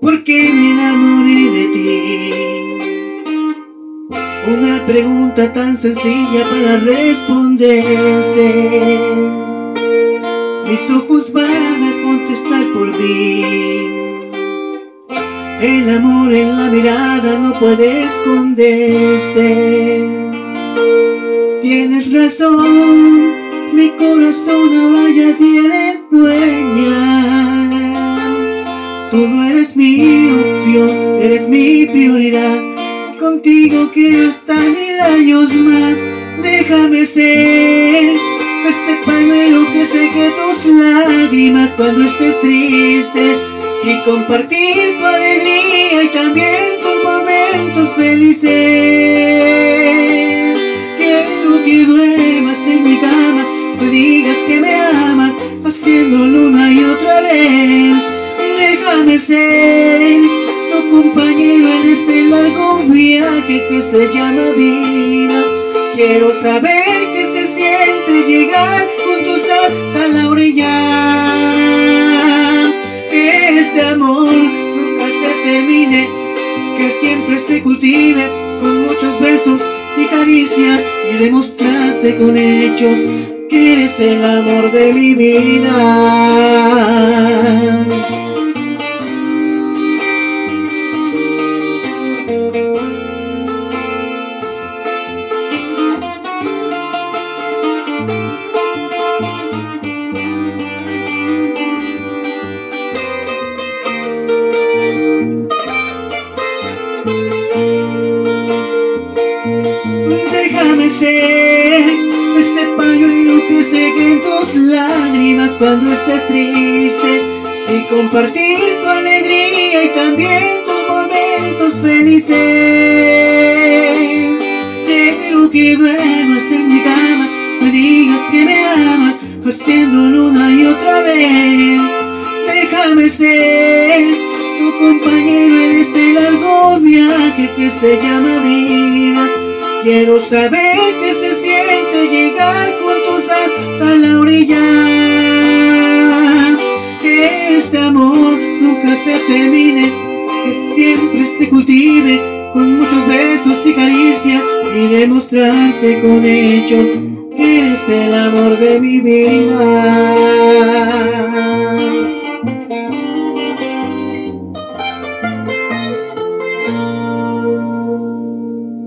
Porque me enamoré de ti. Una pregunta tan sencilla para responderse. Mis ojos van a contestar por mí. El amor en la mirada no puede esconderse. Tienes razón, mi corazón ahora ya tiene dueña. Tú no eres mi opción, eres mi prioridad. Contigo quiero estar mil años más. Déjame ser ese pañuelo que seque tus lágrimas cuando estés triste y compartir tu alegría y también tus momentos felices. Déjame ser tu compañero en este largo viaje que se llama vida. Quiero saber qué se siente llegar juntos hasta la orilla. Este amor nunca se termine, que siempre se cultive con muchos besos y caricias y demostrarte con hechos que eres el amor de mi vida. Ese pañuelo que seque tus lágrimas cuando estés triste y compartir tu alegría y también tus momentos felices. Quiero que duermas en mi cama, me digas que me amas, haciéndolo una y otra vez. Déjame ser tu compañero en este largo viaje que se llama vida. Quiero saber qué se siente llegar juntos hasta la orilla. Que este amor nunca se termine, que siempre se cultive con muchos besos y caricias y demostrarte con hechos que eres el amor de mi vida.